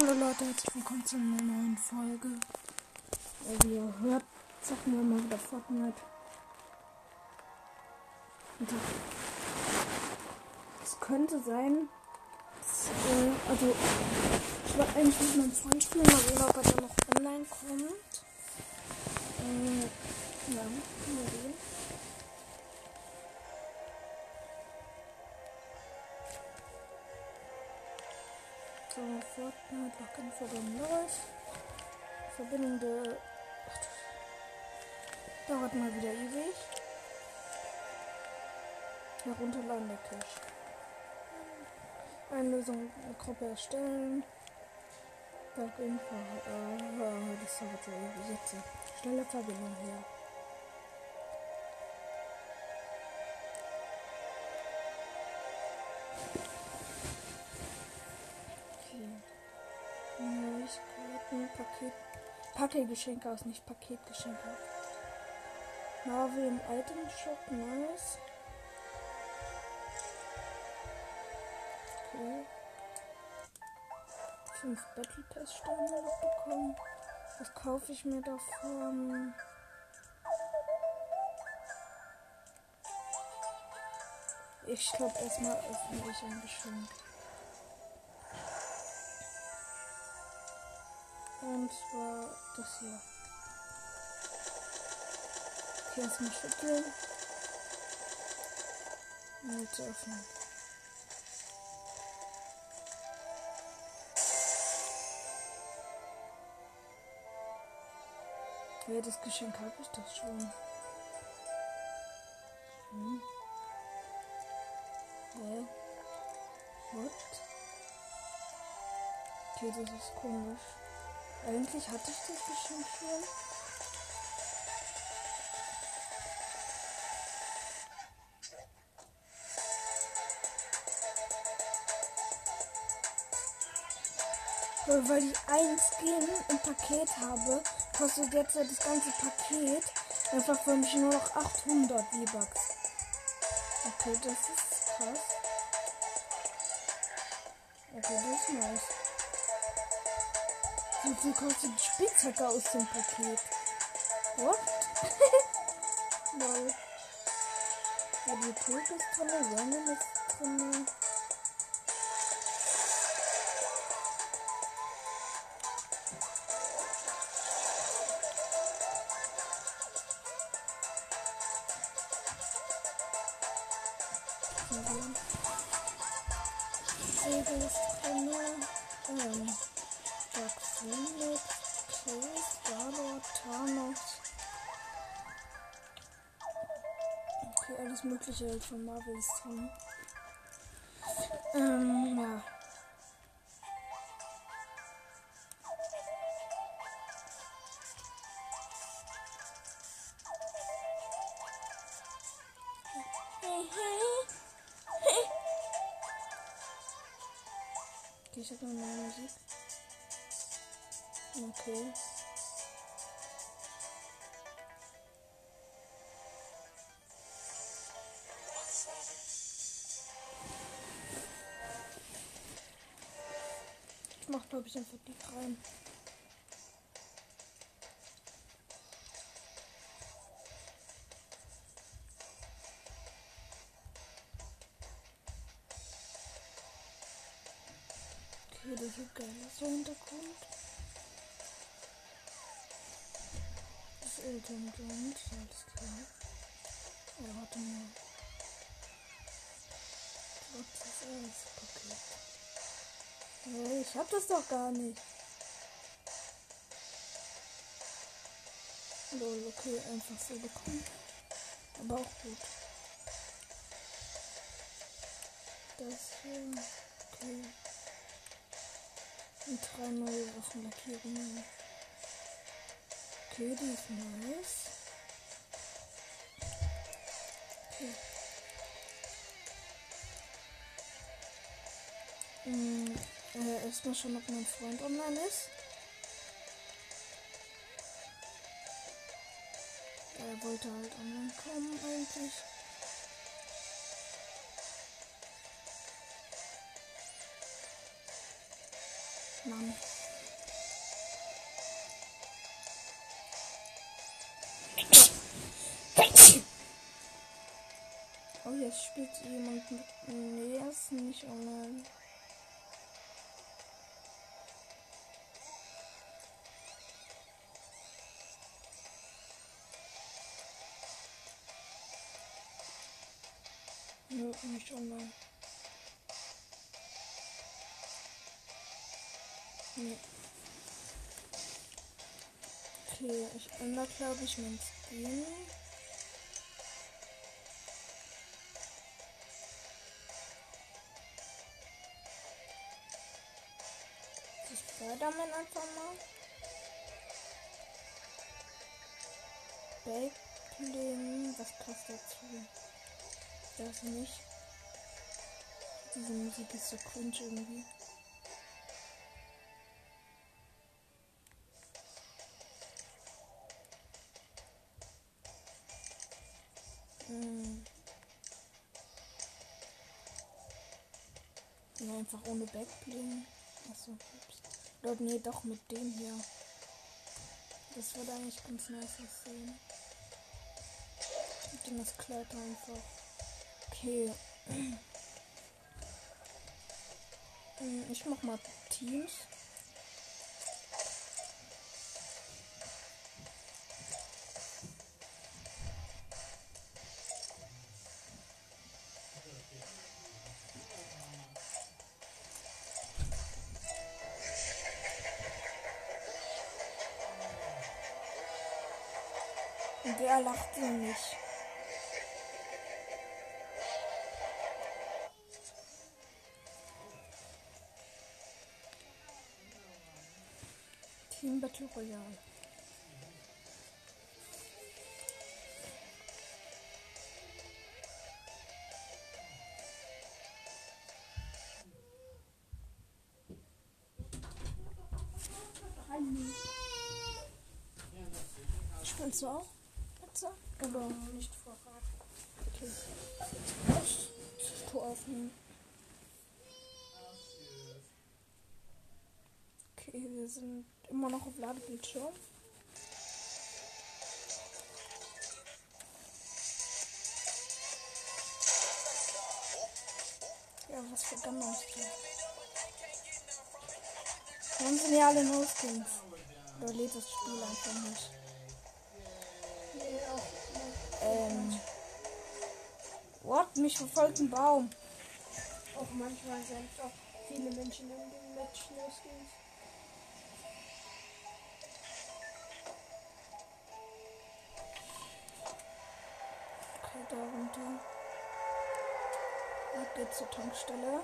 Hallo Leute, herzlich willkommen zu einer neuen Folge. Äh, Wie ihr hört, zocken wir mal wieder Fortnite. Es könnte sein, dass, äh, also ich wollte eigentlich mit meinem Freund spielen, mal sehen, ob er dann noch online kommt. Äh, ja, mal sehen. So, Fortnite, läuft. Verbindung der. Ach, du- Dauert mal wieder ewig. Herunterladen der Cache. Einlösung Gruppe erstellen. Login, äh, das dauert so ewig. Jetzt. Schnelle Verbindung her. Paketgeschenke aus, nicht Paketgeschenke. Marvel im Item Shop, nice. Okay. Fünf Battle Pass Steine noch bekommen. Was kaufe ich mir davon? Ich glaube erstmal öffne ich ein Geschenk. Und zwar das hier. Okay, erstmal schütteln. Und jetzt öffnen. Ja, das Geschenk habe ich doch schon. Hm. Hä? What? Okay, das ist komisch. Eigentlich hatte ich das Geschenk schon. Weil ich ein Skin im Paket habe, kostet jetzt das ganze Paket einfach für mich nur noch 800 V-Bucks. Okay, das ist krass. Okay, das ist nice. Wie viel kostet die Spitzhacke aus dem Paket? What? Lol. Ja, die Tulpe ist drin, Sonne ist drin. Mögliche halt von glaube ich, einfach die rein. Okay, das sieht geil aus, der Hintergrund. Das Eltern Jones, alles klar. Ja, warte mal. Was ist alles? Okay. Hey, ich hab das doch gar nicht. Lol, okay, einfach so bekommen. Aber auch gut. Das hier, okay. Und drei neue Waffenlackierungen. Okay, die ist nice. Okay. Hm, äh, erstmal schauen, ob mein Freund online ist. Er wollte halt online kommen eigentlich. Mann. Oh, jetzt spielt jemand mit. Nee, er ist nicht online. Nö, nicht online. Nee. Okay, ich ändere glaube ich mein Skin. Das Spider-Man einfach mal. Backbling, was passt dazu? Das nicht. Diese Musik ist so cringe irgendwie. Hm. Ja, einfach ohne Backbling. Achso, ups. Nee, doch mit dem hier. Das würde eigentlich ganz nice aussehen. Mit dem das Kleid einfach. Okay. Hm, Ich mach mal Teams. Und wer lacht so nicht? Battle Royale. Spielst du auch? Jetzt? Oder Nicht verraten. okay. Tor aufnehmen. Okay, wir sind immer noch auf Ladebildschirm. Ja, was für Gammers. Warum sind ja alle No-Skins? Oder lädt das Spiel einfach nicht? Ähm. What? Mich verfolgt ein Baum. auch manchmal sind auch viele Menschen in dem Match losgehen. Da runter. Ab geht's zur Tankstelle.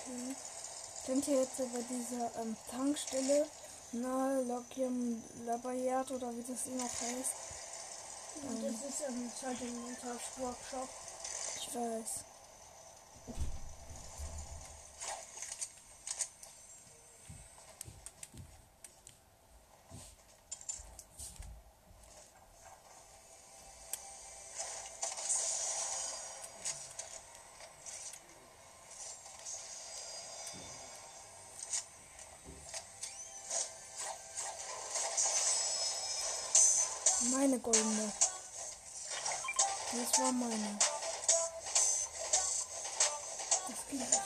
Okay. Sind hier jetzt bei dieser ähm, Tankstelle nahe Lokium Labayat oder wie das noch heißt? Und das ist im zweiten Montagsworkshop. Ich weiß. Meine goldene. Das war meine.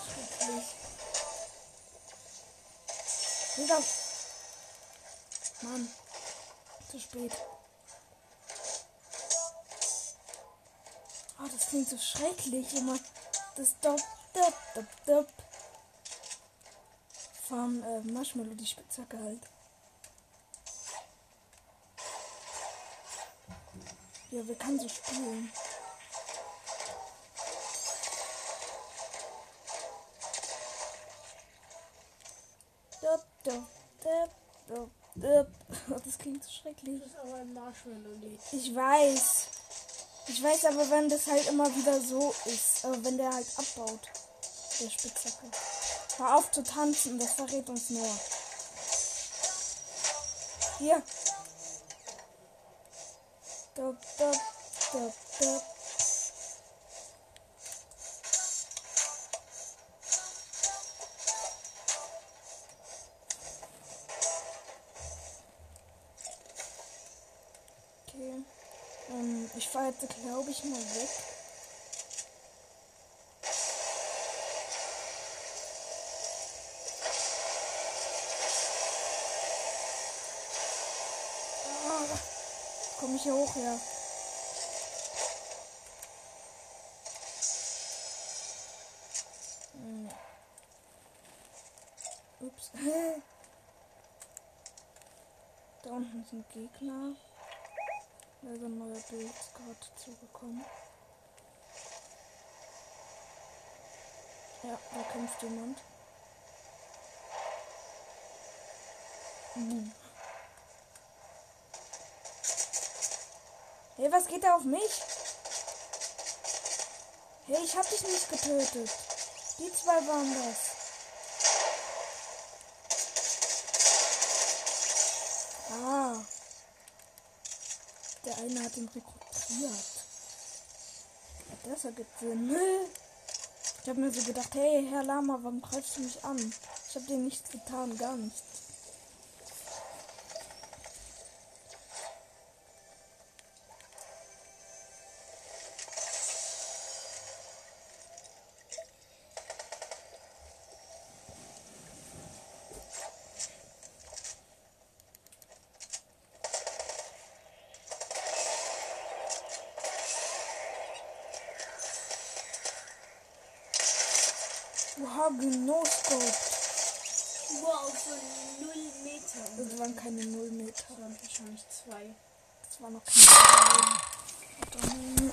Schrecklich. Digga. Mann. Zu spät. Oh, das klingt so schrecklich immer. Das Dop, Dop, Dop, Dop. Vom äh, Marshmallow, die Spitzhacke halt. Ja, wir können so spielen. Das klingt so schrecklich. Das ist aber ein Marshmallow-Lied. Ich weiß. Ich weiß aber, wenn das halt immer wieder so ist. Äh, wenn der halt abbaut. Der Spitzhacke. Hör auf zu tanzen, das verrät uns nur. Hier. Dup, dup, dup, dup. Jetzt, glaube ich, mal weg. Ah, Komm ich hier hoch, ja. Hm. Ups. da unten sind Gegner. Ist ein neuer Bild gerade zugekommen. Ja, da kämpft jemand. Mhm. Hey, was geht da auf mich? Hey, ich hab dich nicht getötet. Die zwei waren das. Ah. Der eine hat ihn rekrutiert. Das ergibt Sinn. Ich habe mir so gedacht, hey, Herr Lama, warum greifst du mich an? Ich habe dir nichts getan, gar nichts. Oha, genoscoped. Wow, von 0 Meter. Das waren keine 0 Meter. Das waren wahrscheinlich zwei. Das war noch keine Dann,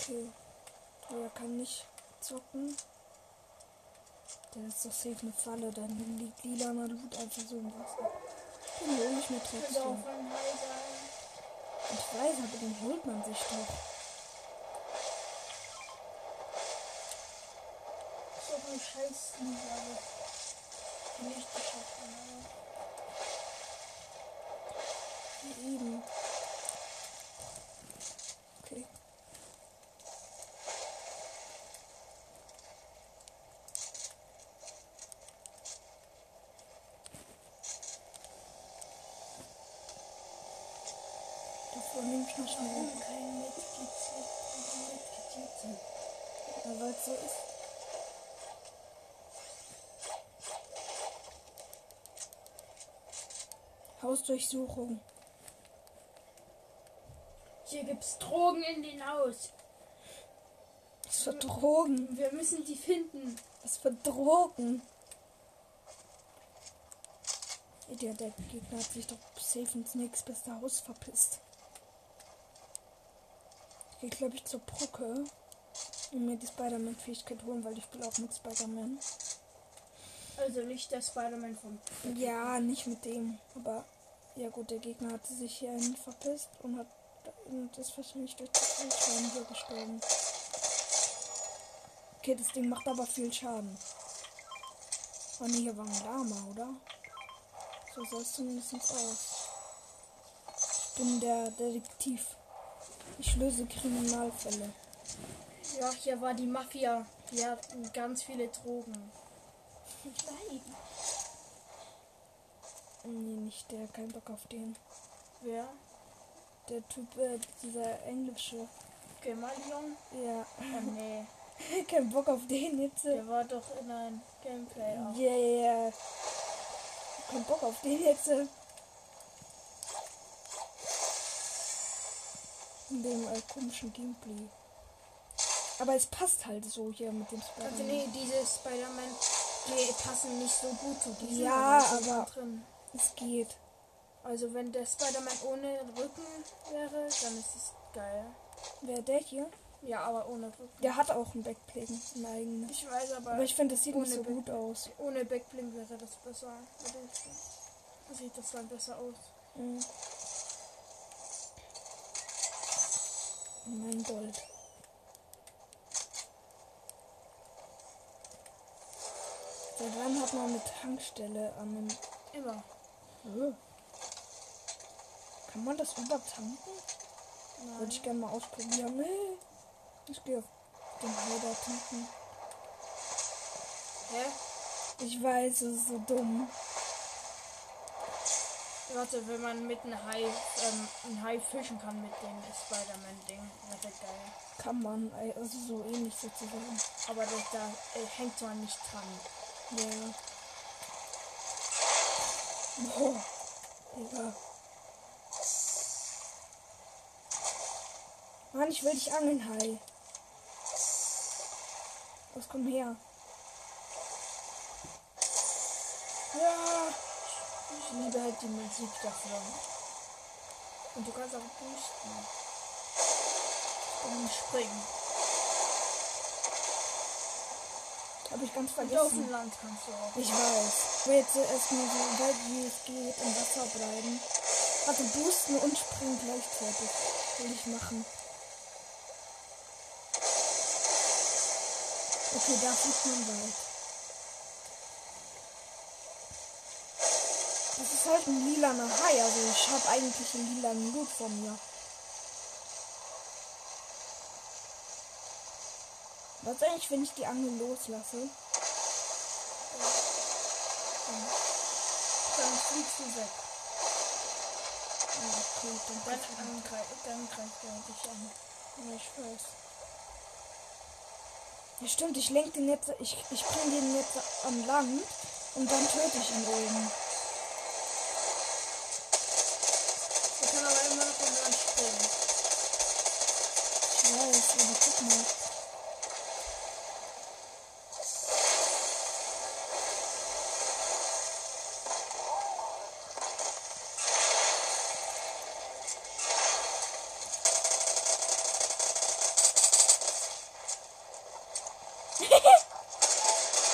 Okay. Der kann nicht zocken. Der ist doch safe eine Falle, dann liegt lilaner Loot einfach so im Wasser. Den hol ich mir trotzdem. Ich weiß, aber den holt man sich doch. Ist doch eine scheiß Liga, aber die nicht geschafft haben. Wie eben. Okay. Davor nehme ich schnell. Warum kein? Ja, weil es so ist. Hausdurchsuchung. Hier gibt's Drogen in den Haus. Was für Drogen? Wir müssen die finden. Was für Drogen? Der, der Gegner hat sich doch safe ins nächstbeste Haus verpisst. Ich gehe, glaube ich, zur Brücke und mir die Spider-Man-Fähigkeit holen, weil ich spiele auch mit Spider-Man. Also nicht der Spider-Man vom. Ja, nicht mit dem. Aber ja gut, der Gegner hatte sich hier einen verpisst und hat und ist wahrscheinlich durch das Wildschwein hier gestorben. Okay, das Ding macht aber viel Schaden. Oh ne, hier war ein Lama, oder? So sah es zumindest aus. Ich bin der Detektiv. Ich löse Kriminalfälle. Ja, hier war die Mafia. Die hatten ganz viele Drogen. Nein. Nee, nicht der, kein Bock auf den. Wer? Der Typ, äh, dieser englische. Gemalion? Ja, Oh nee. kein Bock auf den jetzt. Der war doch in einem Gameplay auch. Yeah. Kein Bock auf den jetzt. In dem äh, komischen Gameplay. Aber es passt halt so hier mit dem Spider-Man. Also nee, diese Spider-Man, die passen nicht so gut zu diesem. Ja, aber- drin. Es geht. Also wenn der Spider-Man ohne Rücken wäre, dann ist es geil. Wer der hier? Ja, aber ohne Rücken. Der hat auch ein Backbling. Ein eigenes. Ich weiß aber, Aber ich finde, das sieht nicht so Back- gut aus. ohne Backblink wäre das besser. Da sieht das dann besser aus. Mhm. Mein Gold. Seit wann hat man eine Tankstelle an einem Immer. Äh. Kann man das übertanken? Würde Nein. ich gerne mal ausprobieren. Nee. Ich gehe auf den Heider tanken. Hä? Ich weiß, es ist so dumm. Warte, wenn man mit einem Hai, ähm, ein Hai fischen kann mit dem Spider-Man-Ding, das ist geil. Kann man, also so ähnlich sozusagen. Aber das, da äh, hängt man nicht dran. Ja. Boah. Digga. Mann, ich will dich angeln, Hai. Was komm her? Ja. Ich liebe halt die Musik dafür. Und du kannst auch boosten. Und springen. Hab ich ganz Und auf dem vergessen. Land kannst du auch. Ich weiß. Ich will jetzt erstmal so weit wie es geht im Wasser bleiben. Warte, boosten und springen gleichzeitig. Will ich machen. Okay, da fliegt man weit. Das ist halt ein lilaner Hai, also ich habe eigentlich einen lilanen Blut von mir. Was eigentlich, wenn ich die Angel loslasse? Dann fliegst du weg. Okay, dann Dann, dann, greif, dann greift er dich an. Ja, ich weiß. Ja, stimmt, ich lenke den jetzt, ich, ich bringe den jetzt an Land und dann töte ich ihn oben. Er kann aber immer noch vom Land springen. Ich weiß, aber guck mal.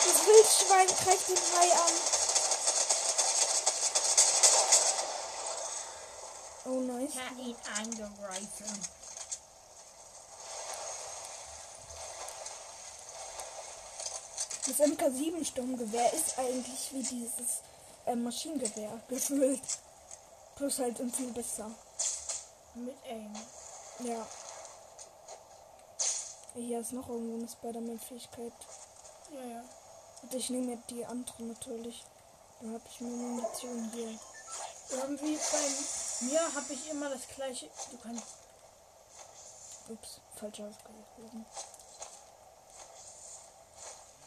Das Wildschwein greift den Hai an. Oh, nice. Ich habe ihn angegriffen. Das MK7 Sturmgewehr ist eigentlich wie dieses äh, Maschinengewehr gefühlt. Plus halt und viel besser. Mit Aim. Ja. Hier ist noch irgendwo eine Spider-Man-Fähigkeit. Ja, ja. Und ich nehme jetzt die andere natürlich. Dann habe ich mir Munition hier. Irgendwie bei mir habe ich immer das gleiche. Du kannst. Ups, falsch ausgehoben.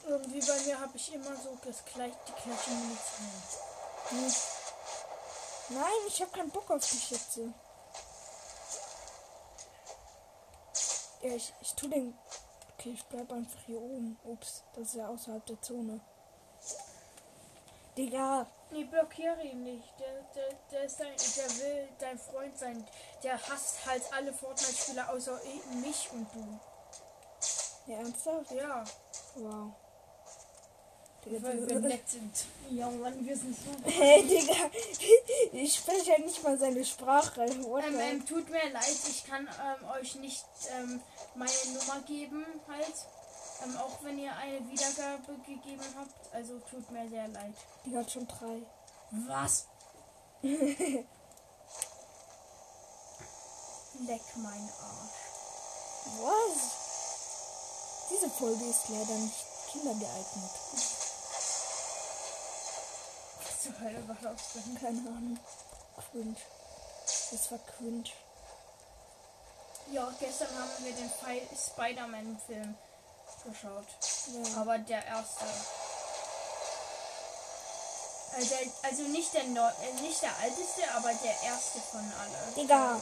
Irgendwie bei mir habe ich immer so das gleich, die gleiche Munition. Hm. Nein, ich habe keinen Bock auf die Schätze. Ja, ich, ich tu den. Okay, ich bleib einfach hier oben. Ups, das ist ja außerhalb der Zone. Digga, Nee, blockiere ihn nicht. Der, der, der, ist dein, der will dein Freund sein. Der hasst halt alle Fortnite-Spieler außer i- mich und du. ja, ernsthaft? Ja, Wow. Digga, weil wir nett sind. Ja, Mann, wir sind so. hey, Digga, ich spreche ja nicht mal seine Sprache. Ähm, ähm, tut mir leid, ich kann ähm, euch nicht ähm, meine Nummer geben, halt. Ähm, auch wenn ihr eine Wiedergabe gegeben habt. Also tut mir sehr leid. Die hat schon drei. Was? Leck mein Arsch. Was? Diese Folge ist leider nicht kindergeeignet. Zur Hölle war das denn? Keine Ahnung. Cringe. Das war cringe. Ja, gestern haben wir den Fi- Spider-Man-Film geschaut. Ja. Aber der erste. Also, also nicht der Neu äh, nicht der alteste, aber der erste von allen. Digga.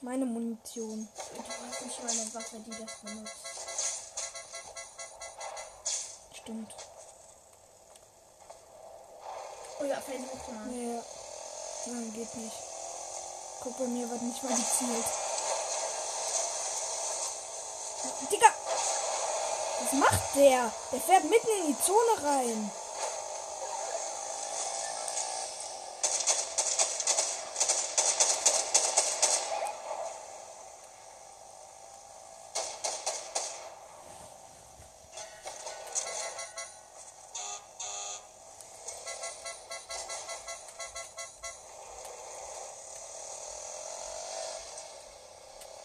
Meine Munition. Du hast nicht mal eine Waffe, die das benutzt. Stimmt. Ja, versuch mal. Ja. Nein, geht nicht. Guck, bei mir wird nicht mal gezielt. Digga! Was macht der? Der fährt mitten in die Zone rein.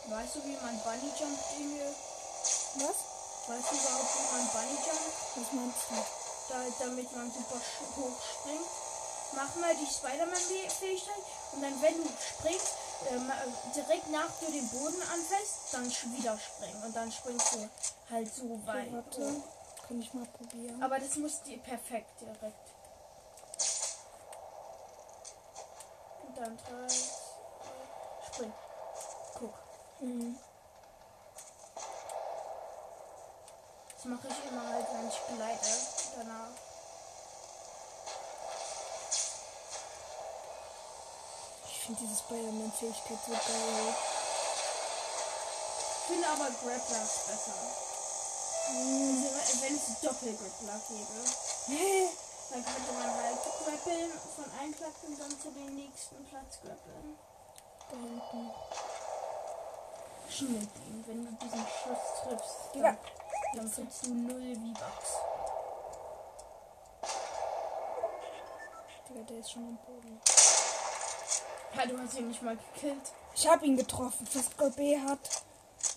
Weißt du, wie man Bunny Jump Dinge? Was? Weißt du überhaupt, wie man Bunny Jump, Was meinst du? da, damit man super hoch springt? Mach mal die Spider-Man-Fähigkeit und dann, wenn du springst, ähm, äh, direkt nach du den Boden anfasst, dann wieder springen und dann springst du halt so Okay, weit. warte. hoch. Kann ich mal probieren. Aber das muss dir perfekt direkt. Und dann drei, zwei, Das mache ich immer halt, wenn ich gleite. Danach. Ich finde diese Spider-Man-Fähigkeit so geil. Ich finde aber Grapplers besser. Also, wenn es Doppelgrappler gäbe, dann könnte man halt grappeln von einem Platz und dann zu dem nächsten Platz grappeln. Da hinten. Schimmelbeam, wenn du diesen Schuss triffst, dann, dann kriegst du 0 V-Bucks. Digga, der ist schon am Boden. Ja, du hast ihn nicht mal gekillt. Ich habe ihn getroffen. Fast B hat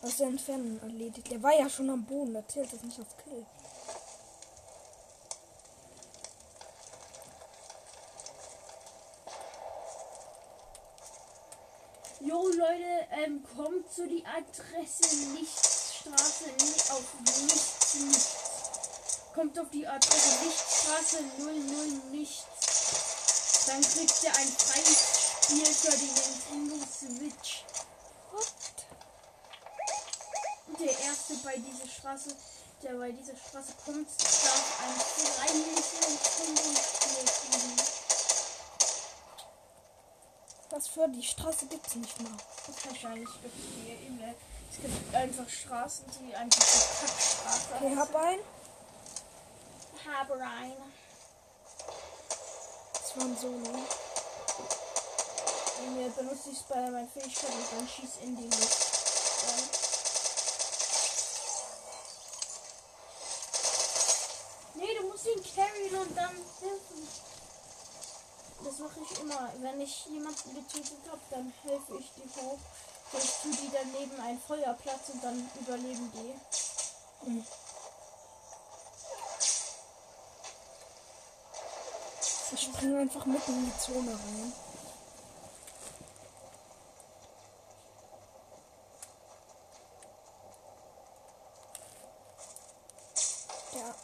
aus der Entfernung erledigt. Der war ja schon am Boden. Da zählt das nicht als Kill. Leute, ähm, kommt zu die Adresse Lichtstraße nicht auf nichts, nichts. Kommt auf die Adresse Lichtstraße 00 nichts. Dann kriegt ihr ein freies Spiel für die Nintendo Switch. Und der erste bei dieser Straße, der bei dieser Straße kommt, darf ein freies Nintendo-Spiel kriegen. Was für die Straße gibt's nicht mal. Das wahrscheinlich gibt es hier in der. Es gibt einfach Straßen, die einfach so Kackstraße Okay, hab einen. Habe rein. Das war ein Solo. Und mir benutzt die Spider-Man-Fähigkeit und dann schieß in die Luft. Dann. Nee, du musst ihn carryen und dann helfen. Das mache ich immer. Wenn ich jemanden getötet habe, dann helfe ich die hoch. Dann tu die daneben einen Feuerplatz und dann überleben die. Mhm. Ich springe einfach mitten in die Zone rein. Ja.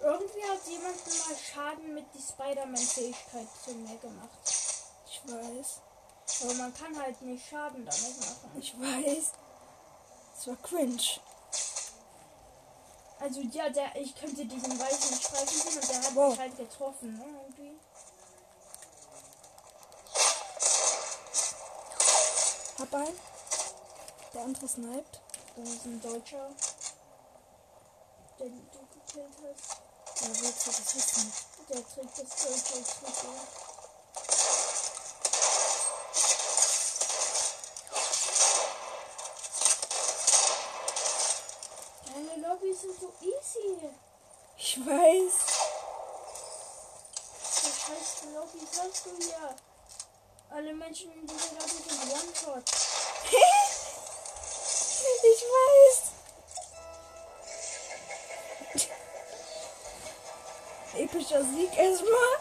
Irgendwie hat jemand mal Schaden mit die Spider-Man-Fähigkeit zu mir gemacht. Ich weiß. Aber man kann halt nicht Schaden damit machen. Ich weiß. Es war cringe. Also ja, der, ich könnte diesen weißen Streifen sehen und der hat Wow. mich halt getroffen, ne? Irgendwie. Hab einen. Der andere sniped. Das ist ein Deutscher. Den du gekillt hast. Ja, willst du das wissen? Der trägt das deutsche Trikot. Deine Lobbys sind so easy. Ich weiß. Was heißt Lobbys hast du hier? Alle Menschen in dieser Lobby sind One-Shot. ich weiß. Epischer Sieg erstmal.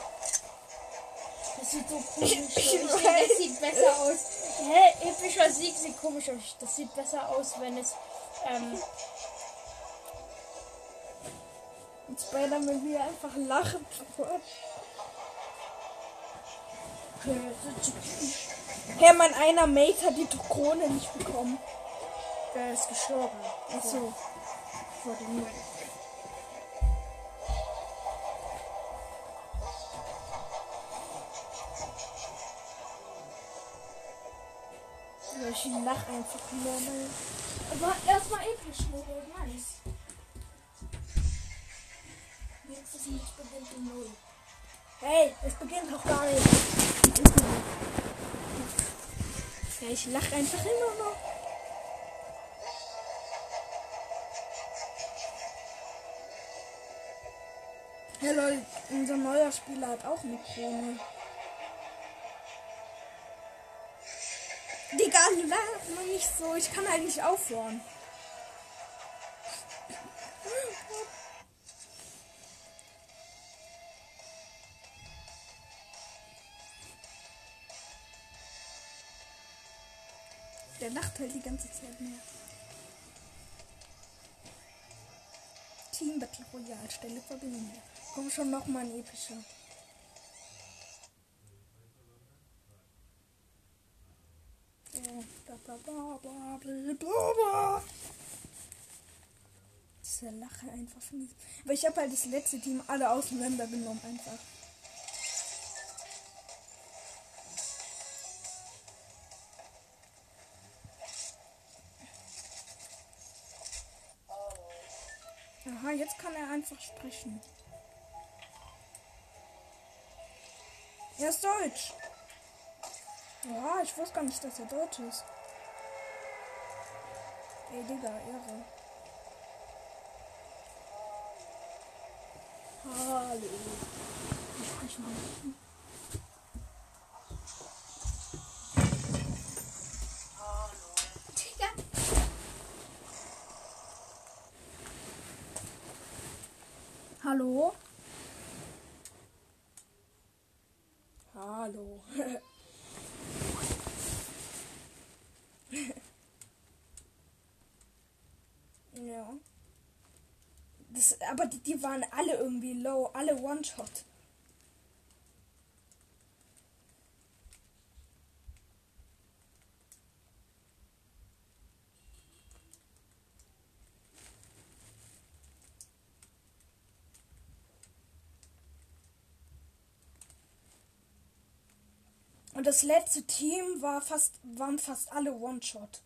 Das sieht so komisch aus. Ich Ich das sieht besser aus. Hä? Epischer Sieg sieht komisch aus. Das sieht besser aus, wenn es. Ähm, Und Spider-Man will einfach lachen. Herr, mein einer Mate hat die Krone nicht bekommen. Wer ist gestorben? Achso. Vor dem Win. Ich lach einfach nur. ne? Aber erstmal episch, ne? Nice. Nächstes Lied beginnt um 0. Hey, es beginnt noch gar nicht. Ja, ich lach einfach immer noch. Hey Leute, unser neuer Spieler hat auch eine Krone. Digga, lach mal nicht so. Ich kann halt nicht aufhören. Der lacht halt die ganze Zeit mehr. Team Battle Royale, Stelle verbinden. Komm schon noch mal ein epischer. Diese Lache einfach von diesem. Aber ich habe halt das letzte Team alle auseinandergenommen einfach. Aha, jetzt kann er einfach sprechen. Er ist Deutsch. Ja, ich wusste gar nicht, dass er Deutsch ist. Ey, Digga, Ehre. Hallo. Ich sprich mal. Hallo. ja. Das, aber die, die waren alle irgendwie low, alle One-Shot. Und das letzte Team war fast, waren fast alle One-Shot.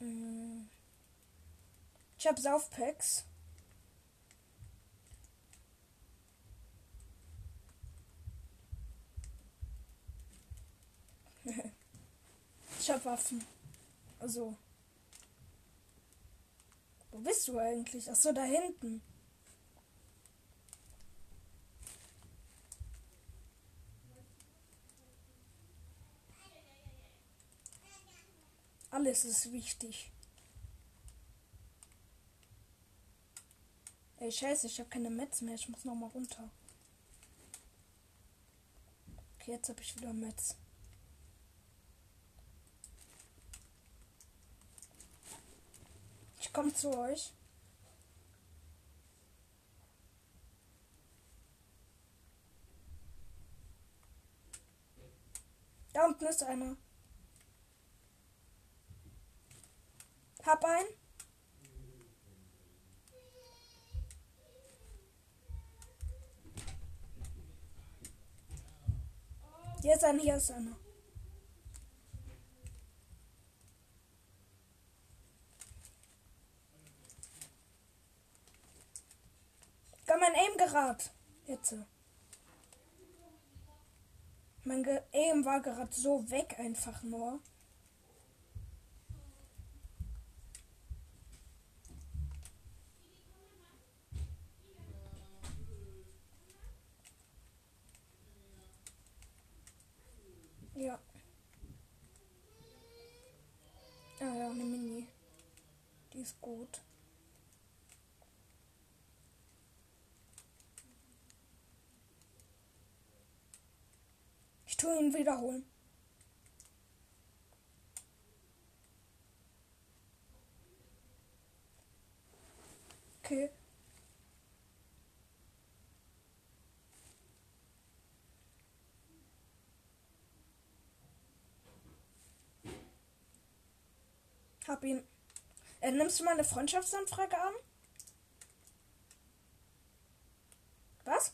Mm. Ich hab Saufpacks. ich hab Waffen. Also. Wo bist du eigentlich? Ach so, da hinten. Alles ist wichtig. Ey, scheiße, ich habe keine Metz mehr. Ich muss noch mal runter. Okay, jetzt habe ich wieder Metz. Ich komme zu euch. Da unten ist einer. Hab einen. Hier ist einer, hier ist einer. Gar mein Aim gerade. Jetzt. Mein Ge Aim war gerade so weg einfach nur. Ja. Ah ja, eine Mini. Die ist gut. Ich tue ihn wiederholen. Okay. Hab ihn. Äh, nimmst du mal eine Freundschaftsanfrage an? Was?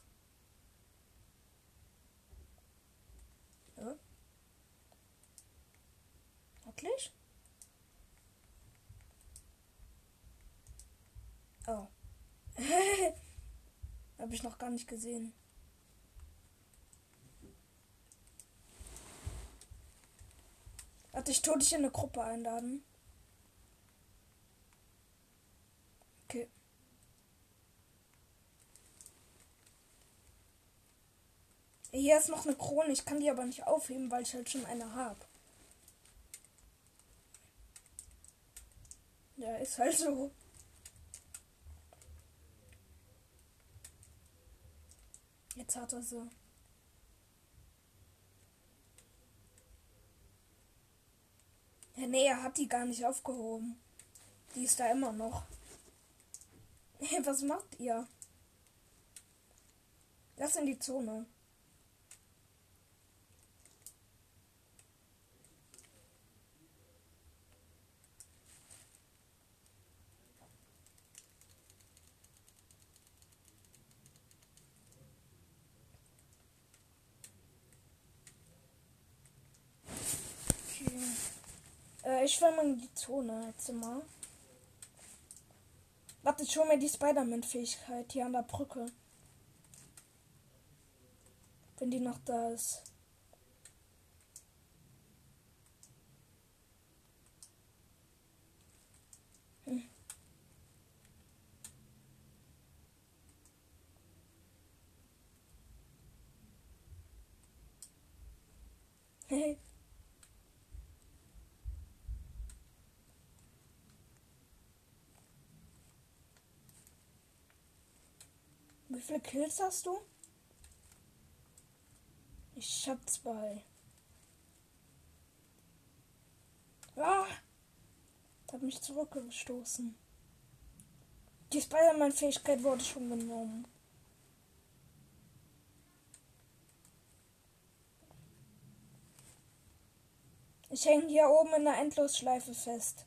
Ja. Wirklich? Oh. Hab ich noch gar nicht gesehen. Tue dich in eine Gruppe einladen. Okay. Hier ist noch eine Krone. Ich kann die aber nicht aufheben, weil ich halt schon eine habe. Ja, ist halt so. Jetzt hat er sie. Ja, nee, er hat die gar nicht aufgehoben. Die ist da immer noch. Hey, was macht ihr? Lass in die Zone. Okay. Äh, ich schwimme in die Zone jetzt mal. Warte, hole mir die Spider-Man-Fähigkeit hier an der Brücke. Wenn die noch da ist. Hm. Hey. Wie viele Kills hast du? Ich hab zwei. Ah! Hat mich zurückgestoßen. Die Spider-Man-Fähigkeit wurde schon genommen. Ich hänge hier oben in der Endlosschleife fest.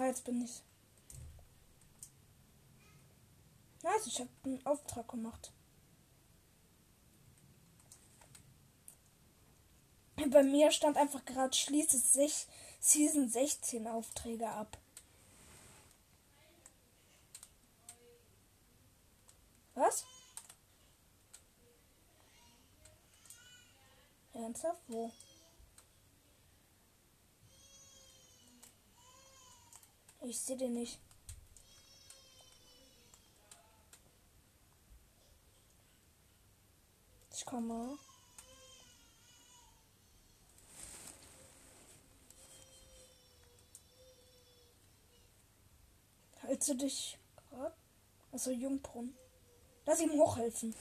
Ah, jetzt bin ich. Nice, ich habe einen Auftrag gemacht. Bei mir stand einfach gerade schließe sich Season 16 Aufträge ab. Was? Ernsthaft? Wo? Ich sehe den nicht. Ich komme. Hältst du dich gerade? Also Jungbrunn. Lass ihm hochhelfen.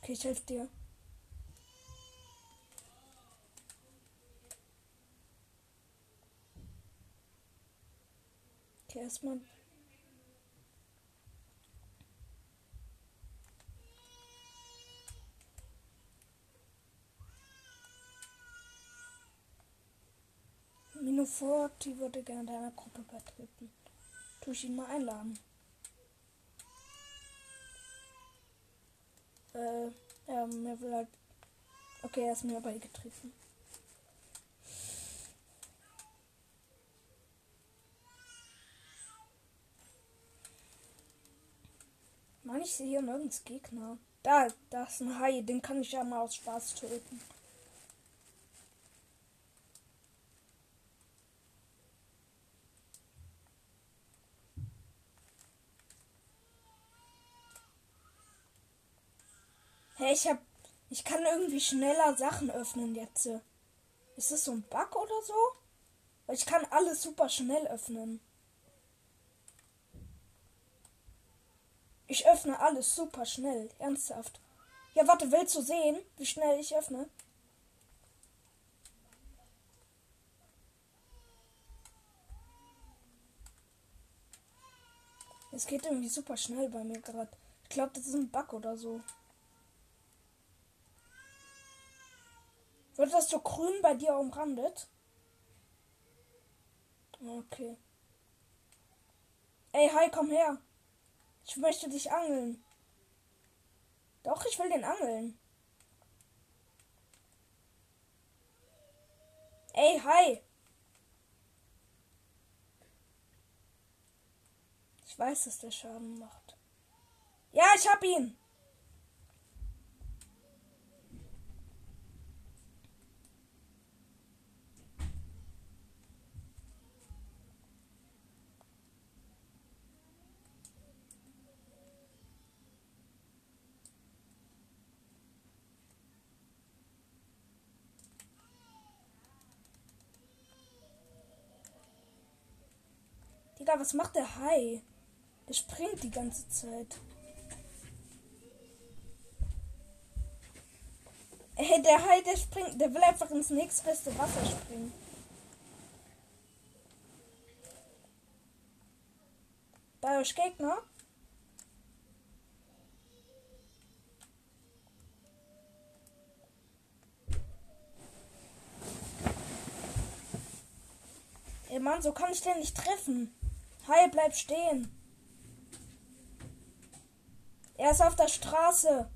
Okay, ich helfe dir. Okay, erstmal. Minofort, die würde gerne deiner Gruppe beitreten. Tu ich ihn mal einladen. Äh, ja, mir will halt. Okay, er ist mir beigetreten. Mann, ich sehe hier nirgends Gegner. Da, da ist ein Hai, den kann ich ja mal aus Spaß töten. Hey, ich hab. Ich kann irgendwie schneller Sachen öffnen jetzt. Ist das so ein Bug oder so? Ich kann alles super schnell öffnen. Ich öffne alles super schnell. Ernsthaft. Ja, warte, willst du sehen, wie schnell ich öffne? Es geht irgendwie super schnell bei mir gerade. Ich glaube, das ist ein Bug oder so. Wird das so grün bei dir umrandet? Okay. Ey, hi, komm her. Ich möchte dich angeln. Doch, ich will den angeln. Ey, hi. Ich weiß, dass der Schaden macht. Ja, ich hab ihn. Was macht der Hai? Der springt die ganze Zeit. Ey, der Hai, der springt, der will einfach ins nächstbeste Wasser springen. Bei euch Gegner? Ey Mann, so kann ich den nicht treffen. Hi, bleib stehen. Er ist auf der Straße.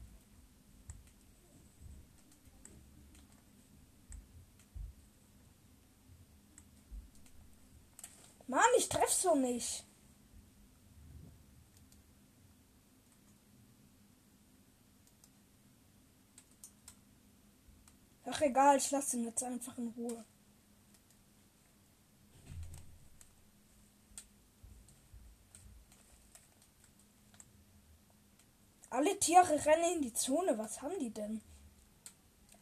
Mann, ich treffe so nicht. Ach egal, ich lasse ihn jetzt einfach in Ruhe. Alle Tiere rennen in die Zone. Was haben die denn?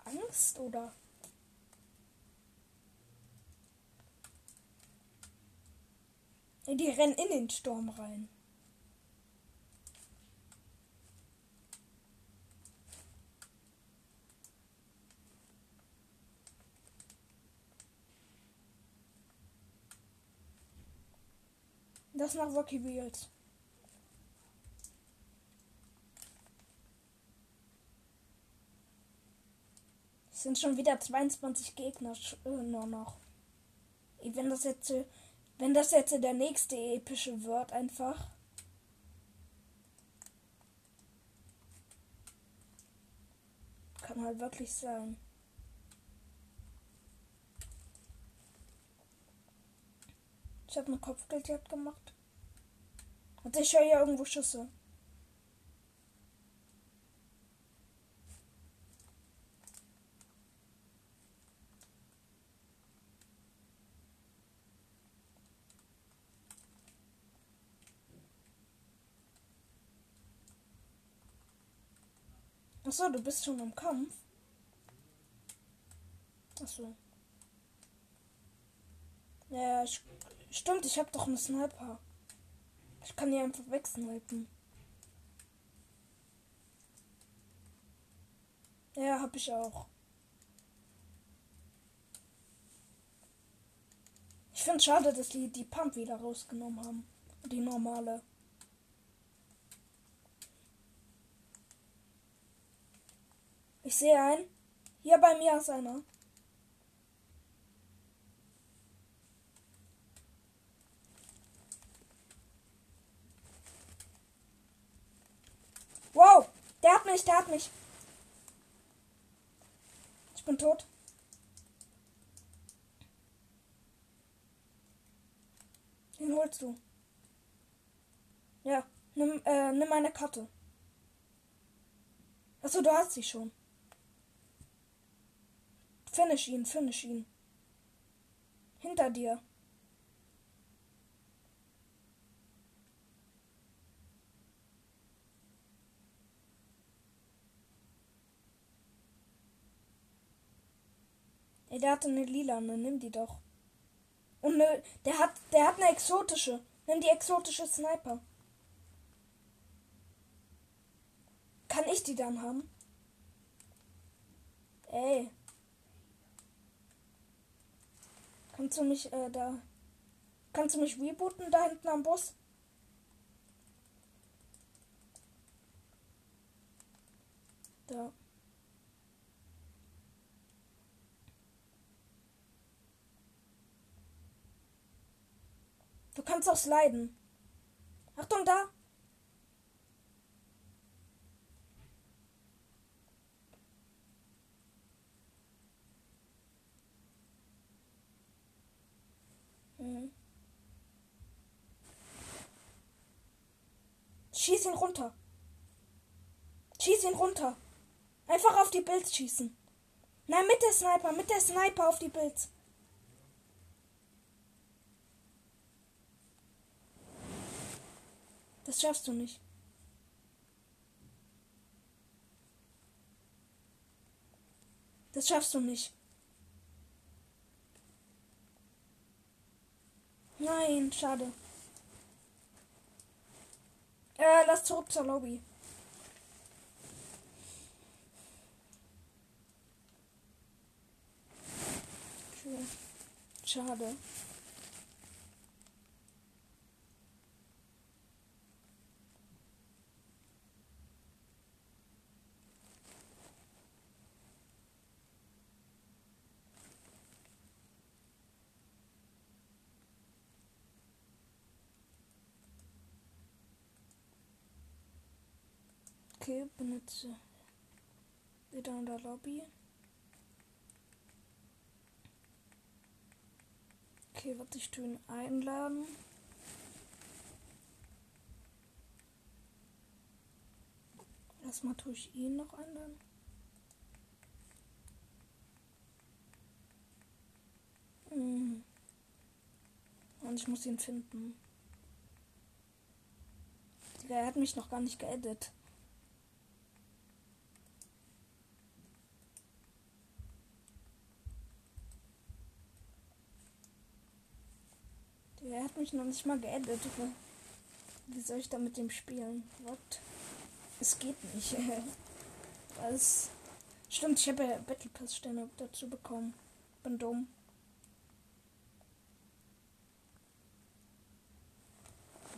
Angst oder? Die rennen in den Sturm rein. Das nach Rocky Wheels. Sind schon wieder 22 Gegner äh, nur noch. Wenn das jetzt, wenn das jetzt der nächste epische wird, einfach. Kann halt wirklich sein. Ich habe eine Kopfgeldjagd gemacht. Und ich höre ja irgendwo Schüsse. Achso, du bist schon im Kampf. Achso. Ja, ich, stimmt, ich hab doch einen Sniper. Ich kann hier einfach wegsnipen. Ja, hab ich auch. Ich finde schade, dass die die Pump wieder rausgenommen haben. Die normale. Ich sehe einen. Hier bei mir ist einer. Wow, der hat mich, der hat mich. Ich bin tot. Den holst du. Ja, nimm, äh, nimm eine Karte. Achso, du hast sie schon. Finish ihn, finish ihn. Hinter dir. Ey, der hatte eine lila, ne? Nimm die doch. Und ne, der hat, der hat eine exotische. Nimm die exotische Sniper. Kann ich die dann haben? Ey. Kannst du mich äh, da. Kannst du mich rebooten da hinten am Bus? Da. Du kannst auch sliden. Achtung da! Mhm. Schieß ihn runter. Schieß ihn runter. Einfach auf die Bilds schießen. Nein, mit der Sniper, mit der Sniper auf die Bilds. Das schaffst du nicht. Das schaffst du nicht. Nein, schade. Äh, lass zurück zur Lobby. Schade. Okay, benutze wieder in der Lobby. Okay, warte, ich tue einladen. Erstmal tue ich ihn noch einladen. Mhm. Und ich muss ihn finden. Er hat mich noch gar nicht geedit. Er hat mich noch nicht mal geedit. Wie soll ich da mit dem spielen? What? Es geht nicht. Was? Stimmt, ich habe ja Battle Pass Sterne dazu bekommen. Bin dumm.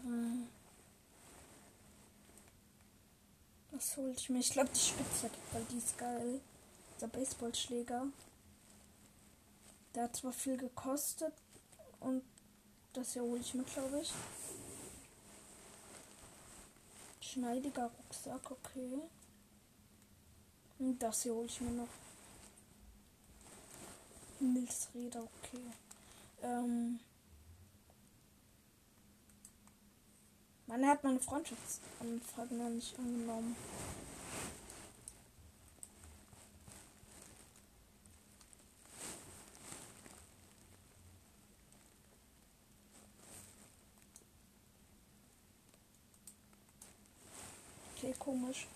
Hm. Was holte ich mir? Ich glaube die Spitzhacke, weil die ist geil. Der Baseballschläger. Der hat zwar viel gekostet und das hier hole ich mir, glaube ich. Schneidiger Rucksack, okay. Und das hier hole ich mir noch. Milzräder, okay. Ähm. Man hat meine Freundschaftsanfrage noch nicht angenommen. Okay, komisch.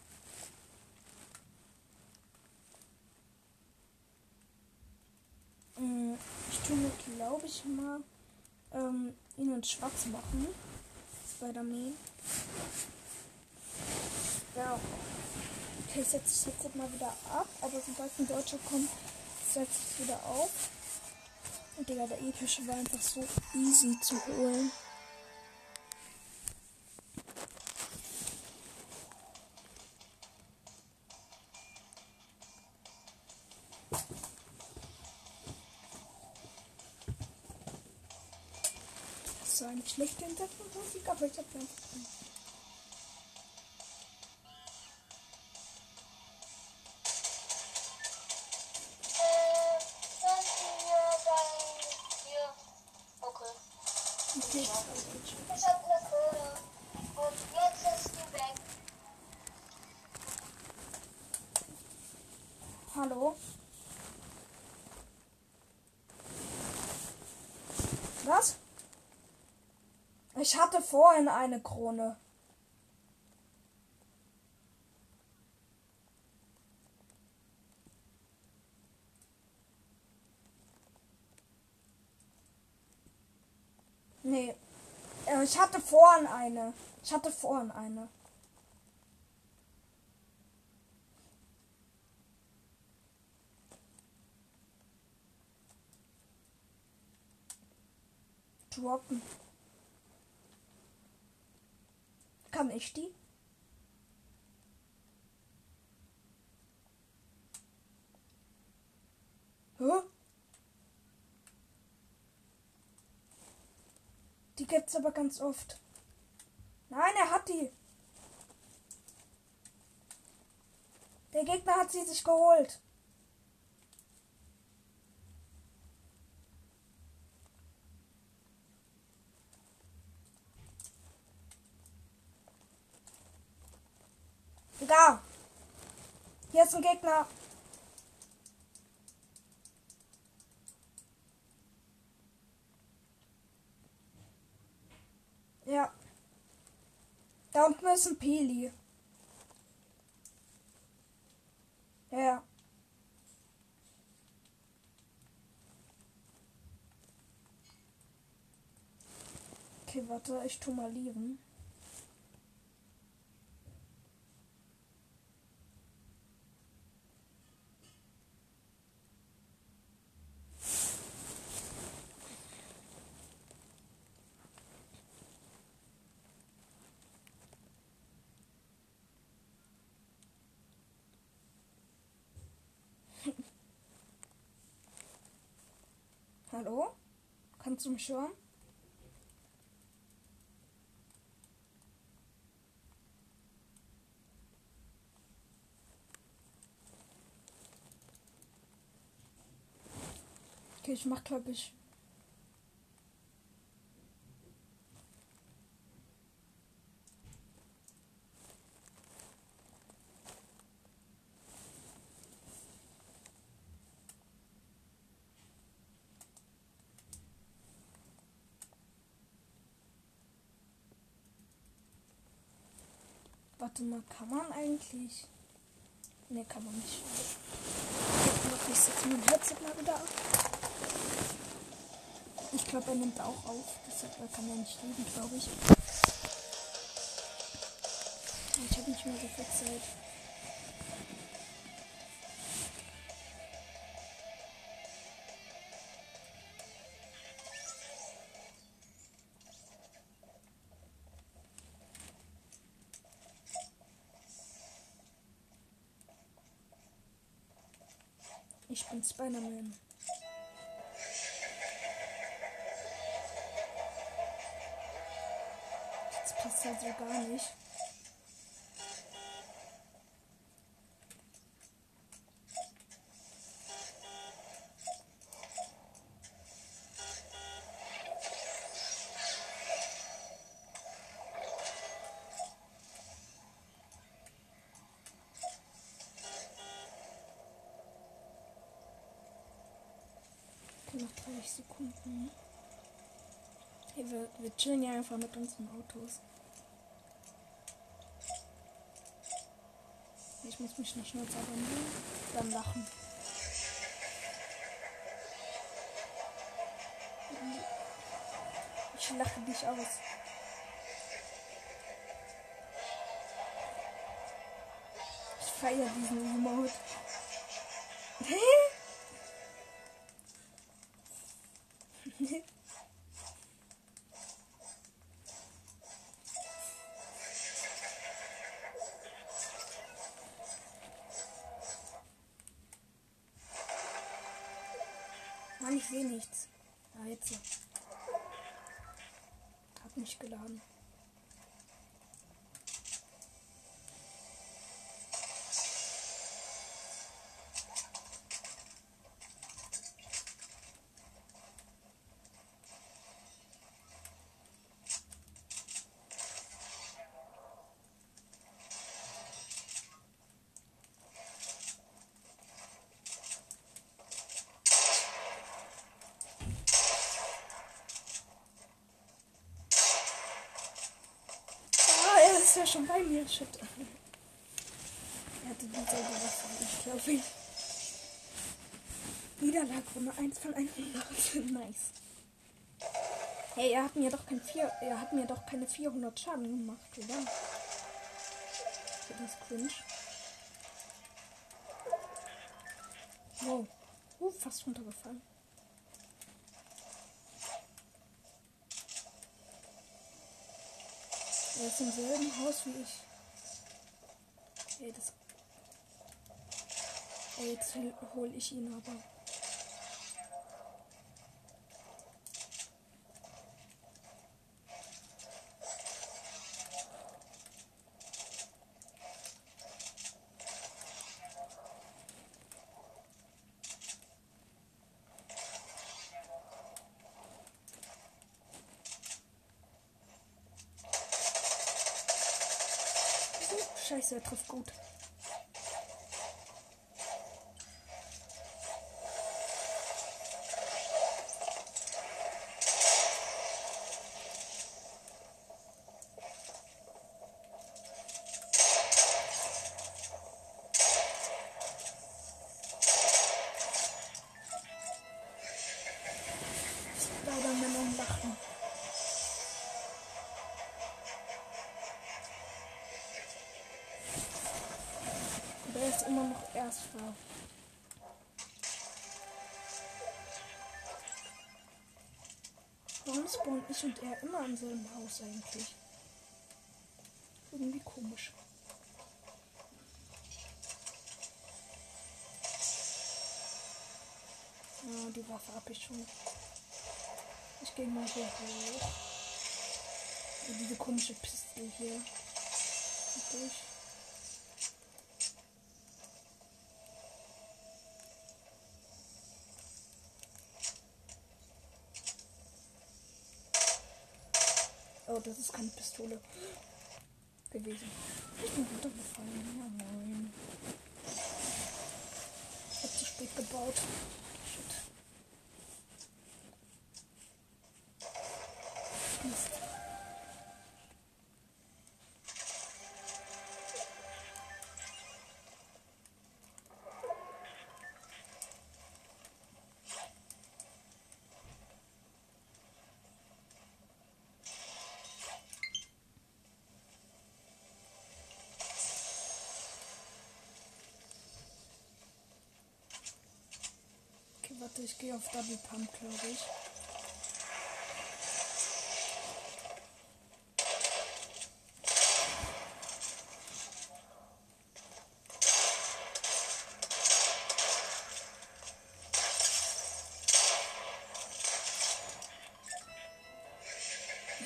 Mm, ich tue mir, glaube ich, mal ähm, ihn in schwarz machen. Spider-Man. Ja. Okay, ich setze das Headset mal wieder ab, aber sobald ein Deutscher kommt, setze ich es wieder auf. Und Digga, der epische war einfach so easy zu holen. Schlechte Hintergrundmusik, aber ich habe ja Okay. Ich hab Kohle. Und jetzt ist die weg. Hallo? Was? Ich hatte vorhin eine Krone. Nee. Äh, Ich hatte vorhin eine. Ich hatte vorhin eine. Droppen. Kann ich die? Hä? Die gibt's aber ganz oft. Nein, er hat die. Der Gegner hat sie sich geholt. Egal. Hier ist ein Gegner. Ja. Da unten ist ein Peli. Ja, Ja. Okay, warte, ich tu mal lieben. Hallo? Kannst du mich hören? Okay, ich mach glaube ich. Warte mal, kann man eigentlich? Ne, kann man nicht. Ich setze mein Headset mal wieder ab. Ich glaube, er nimmt auch auf. Deshalb kann er nicht reden, glaube ich. Ich habe nicht mehr so viel Zeit. Spider-Man. Das passt halt so gar nicht. 30 Sekunden. Hey, wir, wir chillen ja einfach mit unseren Autos. Ich muss mich noch schnell abonnieren. Dann lachen. Ich lache dich aus. Ich feiere diesen Emote. Ja schon bei mir. Shit. Er hatte dieselbe Waffe, ich glaube ich. Niederlagrunde 1 von 100. nice. Hey, er hat mir doch kein vier, er hat mir doch keine 400 Schaden gemacht, oder? Das ist cringe. Wow. Uh, fast runtergefallen. Er ist im selben Haus wie ich. Ey, das. Ey, jetzt hole ich ihn aber. Trifft gut. Spawnt ich und er immer im selben Haus eigentlich? Irgendwie komisch. Ja, die Waffe habe ich schon. Ich gehe mal hier hoch. Und diese komische Piste hier. Durch. Oh, das ist keine Pistole gewesen. Ich bin runtergefallen. Ja, moin. Ich hab zu spät gebaut. Warte, ich gehe auf Double Pump, glaube ich.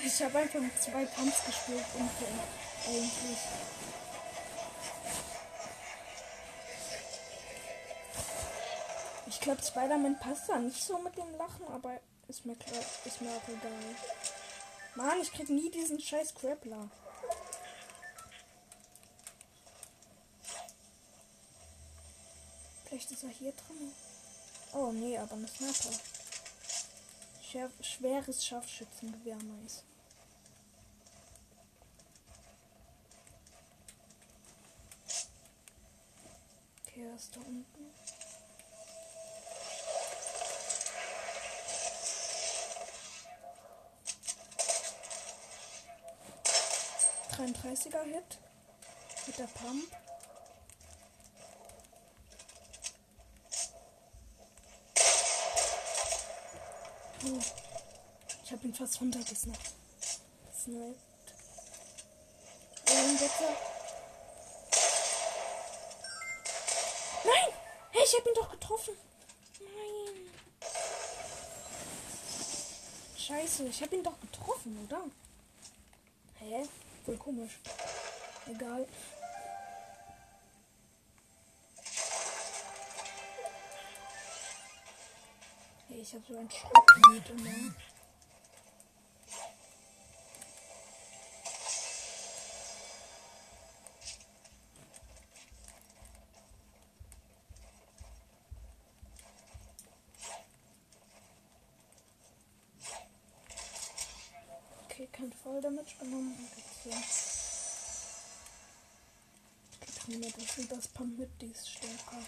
Ich habe einfach mit zwei Pumps gespielt und eigentlich. Glaube, Spider-Man passt da nicht so mit dem Lachen, aber ist mir klar, ist mir auch egal. Mann, ich krieg nie diesen scheiß Grappler. Vielleicht ist er hier drin. Oh nee, aber eine Sniper. Schwer, schweres Scharfschützengewehr, nice. Okay, er ist da unten. 33er Hit mit der Pump. Oh, ich habe ihn fast runtergesnappt. Sniped. Und jetzt. Nein! Hey, ich habe ihn doch getroffen. Nein. Scheiße, ich habe ihn doch getroffen, oder? Hä? Voll komisch. Egal. Hey, ich habe so ein Schrottlied immer. Okay, kein Voll Damage genommen. Und so. Ich das und das mit die ist stärker.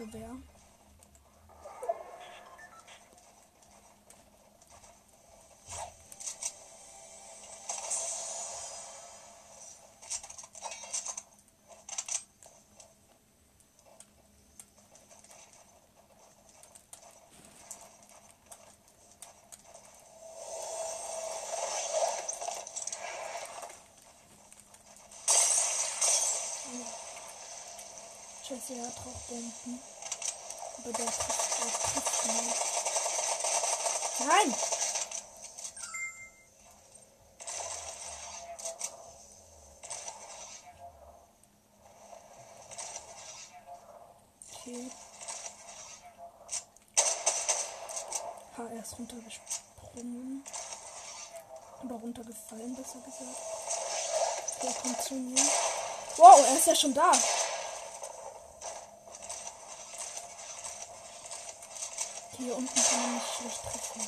Nice Er hat Rauchbomben. Aber der trifft, der trifft nicht. Nein! Okay. Ha, er ist runtergesprungen. Oder runtergefallen, besser gesagt. Der kommt zu mir. Wow, er ist ja schon da. hier unten kann man mich schlecht treffen.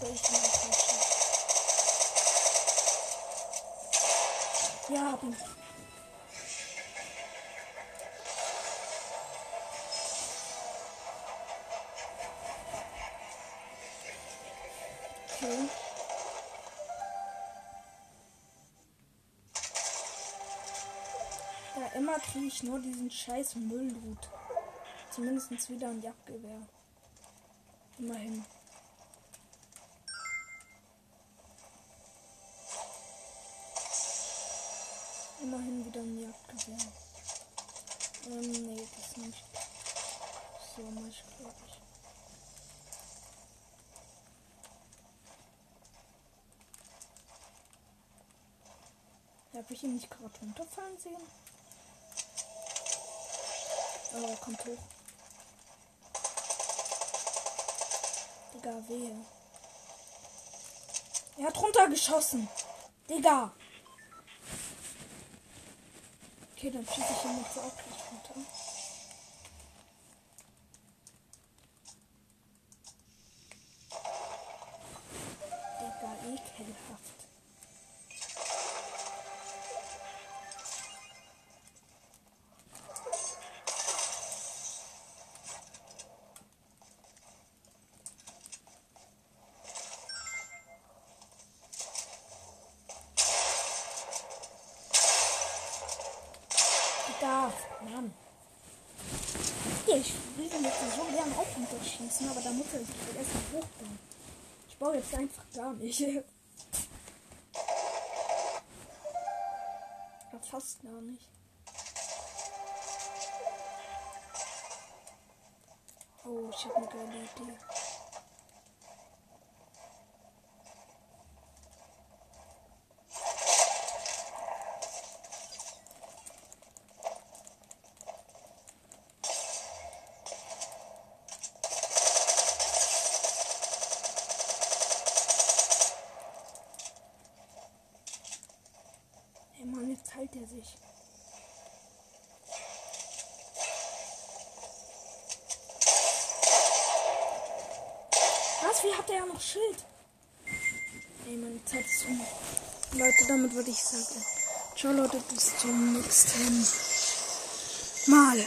Oder ich bin auch. Ja, hab ihn. Ja, immer kriege ich nur diesen scheiß Müllhut. Zumindest wieder ein Jagdgewehr. Immerhin. Immerhin wieder ein Jagdgewehr. Ähm, nee, das nicht. So ich, glaube ich. Habe ich ihn nicht gerade runterfallen sehen? Oh, er kommt hoch. Digga, wehe. Er hat runtergeschossen. Digga. Okay, dann schieße ich ihn jetzt auch gleich runter. Jetzt einfach gar nicht. ja, fast gar nicht. Oh, ich habe eine geile Idee. Würde ich sagen. Ciao Leute, bis zum nächsten Mal.